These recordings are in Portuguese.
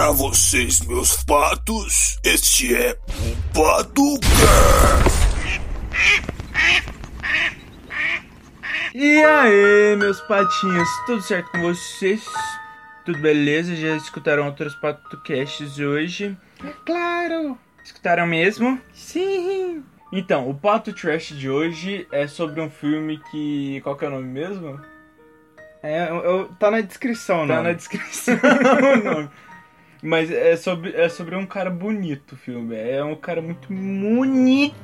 Para vocês, meus patos, este é o PatoCast. E aí, meus patinhos, tudo certo com vocês? Tudo beleza? Já escutaram outros podcasts hoje? É claro! Escutaram mesmo? Sim! Então, o Pato Trash de hoje é sobre um filme que. Qual que é o nome mesmo? É, eu, eu- tá na descrição, Tá não? na descrição o nome. Mas é sobre, é sobre um cara bonito o filme. É um cara muito bonitinho!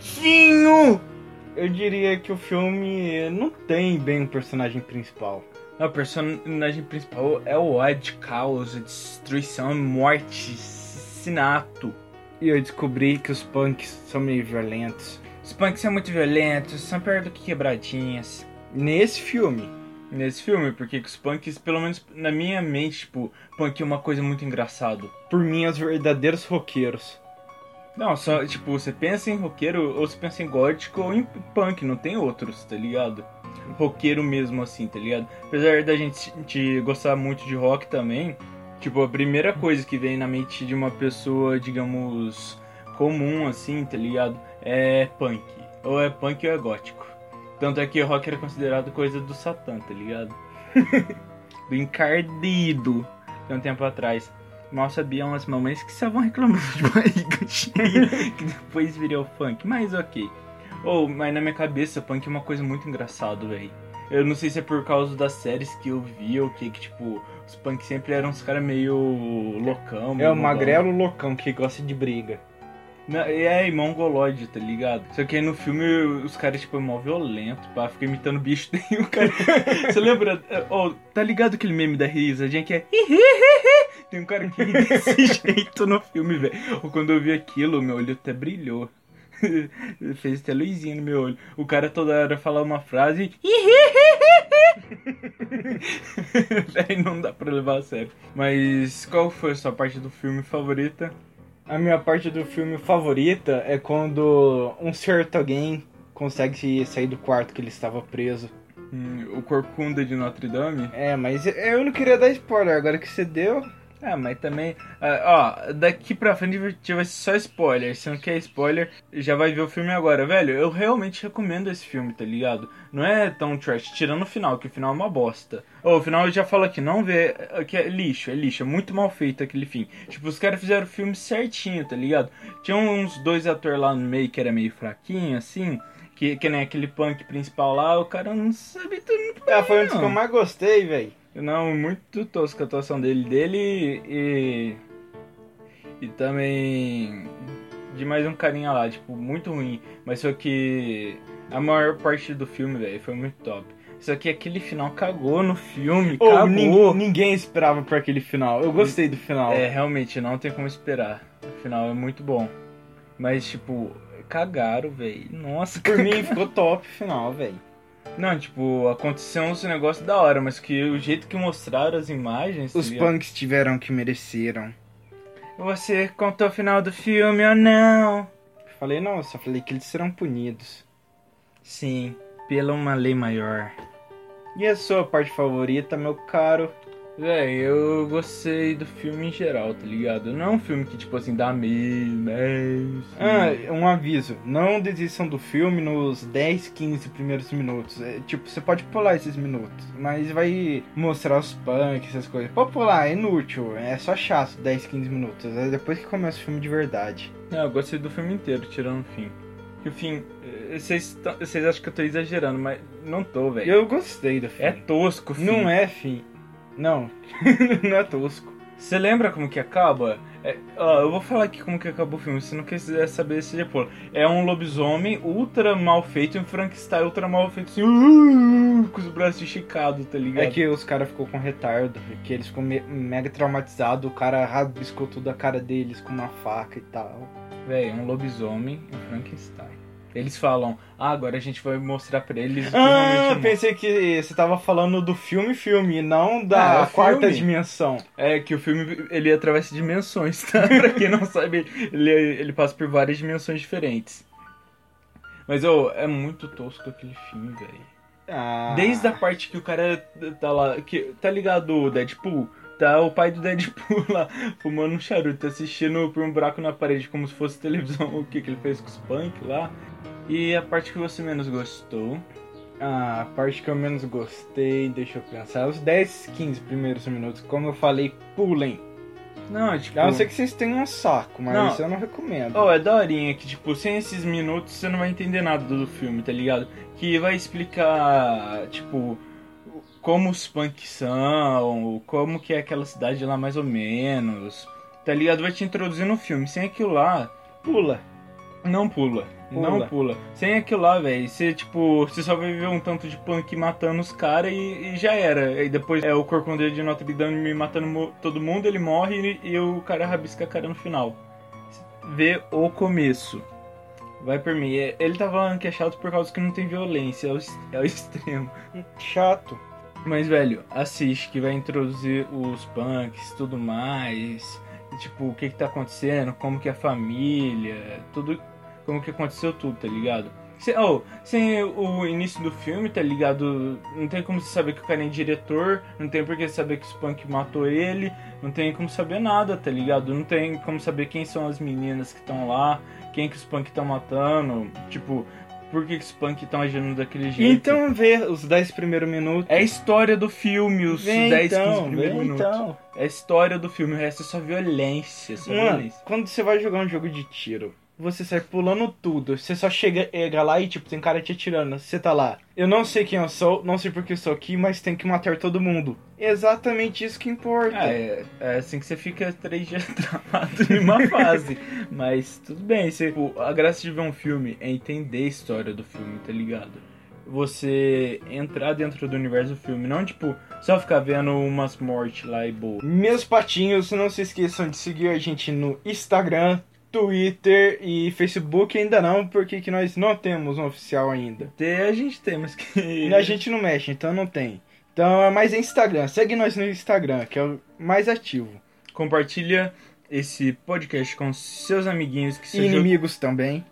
Eu diria que o filme não tem bem um personagem principal. O personagem principal é o ódio, caos, destruição, morte, assassinato. E eu descobri que os punks são meio violentos. Os punks são muito violentos, são pior do que quebradinhas. Nesse filme. Nesse filme, porque os punks, pelo menos na minha mente, tipo, punk é uma coisa muito engraçada. Por mim, os verdadeiros roqueiros. Não, só, tipo, você pensa em roqueiro, ou você pensa em gótico ou em punk, não tem outros, tá ligado? Roqueiro mesmo assim, tá ligado? Apesar da gente te gostar muito de rock também, tipo, a primeira coisa que vem na mente de uma pessoa, digamos, comum assim, tá ligado? É punk. Ou é punk ou é gótico. Tanto é que rock era considerado coisa do satã, tá ligado? do encardido, de um tempo atrás. Mal sabiam as mamães que estavam reclamando de barriga cheia, que depois virou funk, mas ok. Ou, mas na minha cabeça, punk é uma coisa muito engraçada, velho. Eu não sei se é por causa das séries que eu vi ou que, que tipo, os punk sempre eram uns caras meio loucão. É o magrelo loucão que gosta de briga. É, e mongolóide, tá ligado? Só que aí no filme os caras, tipo, é mó violento, pá, fica imitando bicho. Tem o cara. Você lembra? Oh, tá ligado aquele meme da risadinha que é. Tem um cara que desse jeito no filme, velho. Quando eu vi aquilo, meu olho até brilhou. Fez até luzinha no meu olho. O cara toda hora fala uma frase. Véi, não dá pra levar a sério. Mas qual foi a sua parte do filme favorita? A minha parte do filme favorita é quando um certo alguém consegue sair do quarto que ele estava preso. Hum, o Corcunda de Notre Dame? É, mas eu não queria dar spoiler, agora que você deu. Ah, mas também. ah, ó, daqui pra frente vai ser só spoiler. Se não quer spoiler, já vai ver o filme agora. Velho, eu realmente recomendo esse filme, tá ligado? Não é tão trash, tirando o final, que o final é uma bosta. Ô, o final eu já falo aqui, não vê, é que é lixo, é lixo, é muito mal feito aquele fim. Tipo, os caras fizeram o filme certinho, tá ligado? Tinha uns dois atores lá no meio que era meio fraquinho, assim. Que, que nem aquele punk principal lá, o cara não sabe tudo muito bem. Ah, foi um dos que eu mais gostei, velho. Não, muito tosca a atuação dele. Dele e. E também. De mais um carinha lá, tipo, muito ruim. Mas só que. A maior parte do filme, velho, foi muito top. Só que aquele final cagou no filme, Ô, cagou. nin- ninguém esperava por aquele final. Eu gostei do final. É, realmente, não tem como esperar. O final é muito bom. Mas, tipo, cagaram, velho. Nossa, Por mim ficou top o final, velho. Não, tipo, aconteceu uns negócios da hora, mas que o jeito que mostraram as imagens. Os ligado? punks tiveram que mereceram. Você contou o final do filme ou não? Falei, não, só falei que eles serão punidos. Sim, pela uma lei maior. E a sua parte favorita, meu caro? Véi, eu gostei do filme em geral, tá ligado? Não é um filme que, tipo assim, dá medo, né? Ah, um aviso. Não desistam do filme nos 10, 15 primeiros minutos. É, tipo, você pode pular esses minutos, mas vai mostrar os punks, essas coisas. Pode pular, é inútil. É só chato 10, 15 minutos. É depois que começa o filme de verdade. Não, eu gostei do filme inteiro, tirando o fim. E o fim, eh, vocês acham que eu tô exagerando, mas não tô, velho. Eu gostei do É filme. tosco, o fim. Não é, fim. Não, não é tosco. Você lembra como que acaba? É, ó, eu vou falar aqui como que acabou o filme, se não quiser saber, você já pula. É um lobisomem ultra mal feito um Frankenstein ultra mal feito, assim, uh, com os braços esticados, tá ligado? É que os caras ficou com retardo, que eles ficou me- mega traumatizados, o cara rabiscou toda a cara deles com uma faca e tal. Véi, é um lobisomem e um Frankenstein. Eles falam, ah, agora a gente vai mostrar pra eles Ah, é pensei que você tava falando do filme filme, não Ah, da é o quarta filme. dimensão. É que o filme ele atravessa dimensões, tá? pra quem não sabe, ele, ele passa por várias dimensões diferentes. Mas, ô, é muito tosco aquele filme, velho. Ah, Desde a parte que o cara tá lá. Que, tá ligado o Deadpool? Tá o pai do Deadpool lá, fumando um charuto, assistindo por um buraco na parede, como se fosse televisão, o que, que ele fez com os punk lá. E a parte que você menos gostou? A parte que eu menos gostei, deixa eu pensar, os 10, 15 primeiros minutos, como eu falei, pulem. Não, tipo. A não ser que vocês tenham um saco, mas Não. isso eu não recomendo. Oh, é daorinha que, tipo, sem esses minutos você não vai entender nada do filme, tá ligado? Que vai explicar, tipo, como os punks são, como que é aquela cidade lá mais ou menos, tá ligado? Vai te introduzir no filme. Sem aquilo lá, Pula. não pula. Pula. Não pula. Sem aquilo lá, velho, você, tipo, você só vai ver um tanto de punk matando os caras e, e já era. E depois é o Corcunda de Notre Dame matando todo mundo, ele morre e, e o cara rabisca a cara no final. Vê o começo. Vai por mim. É- Ele tá falando que é chato por causa que não tem violência, é o, é o extremo. Chato. Mas, velho, assiste que vai introduzir os punks tudo mais. Tipo, o que que tá acontecendo, como que é a família, tudo. Como que aconteceu tudo, tá ligado? Sem, oh, sem o início do filme, tá ligado? Não tem como você saber que o cara é diretor, não tem por que saber que os punk matou ele, não tem como saber nada, tá ligado? Não tem como saber quem são as meninas que estão lá, quem que os punk estão matando, tipo, por que, que os punk estão agindo daquele jeito. Então vê os 10 primeiros minutos. É a história do filme, os Vem 10, 15 então, primeiros minutos. então. É a história do filme, o resto é só violência, só Mano, violência. quando você vai jogar um jogo de tiro, você sai pulando tudo. Você só chega, chega lá e, tipo, tem cara te atirando. Você tá lá. Eu não sei quem eu sou, não sei porque eu estou aqui, mas tem que matar todo mundo. Exatamente isso que importa. É, é assim que você fica três dias travado em uma fase. Mas tudo bem, você, pô, a graça de ver um filme é entender a história do filme, tá ligado? Você entrar dentro do universo do filme, não tipo, só ficar vendo umas mortes lá e boa. Meus patinhos, não se esqueçam de seguir a gente no Instagram, Twitter e Facebook ainda não, porque que nós não temos um oficial ainda. Até a gente tem, mas que. E a gente não mexe, então não tem. Então é mais Instagram. Segue nós no Instagram, que é o mais ativo. Compartilha esse podcast com seus amiguinhos que E inimigos também.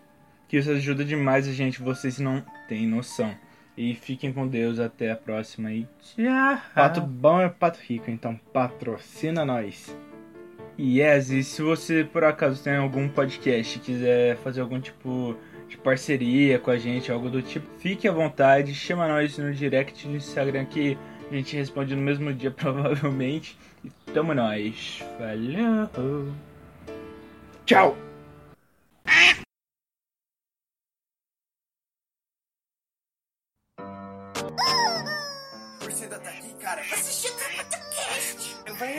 que isso ajuda demais a gente, vocês não têm noção. E fiquem com Deus, até a próxima e tchau. Pato bom é pato rico, então patrocina nós. Yes, e se você por acaso tem algum podcast e quiser fazer algum tipo de parceria com a gente, algo do tipo, fique à vontade, chama nós no direct do Instagram que a gente responde no mesmo dia provavelmente. E tamo nós. Falou! Tchau!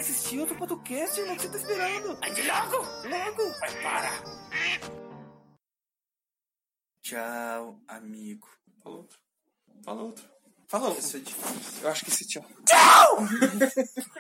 Assistir outro podcast, irmão, que você tá esperando? Aí logo. Logo! Vai, para. Tchau, amigo. Fala outro. Fala outro. Fala outro. Isso é difícil. Eu acho que esse tchau. Tchau!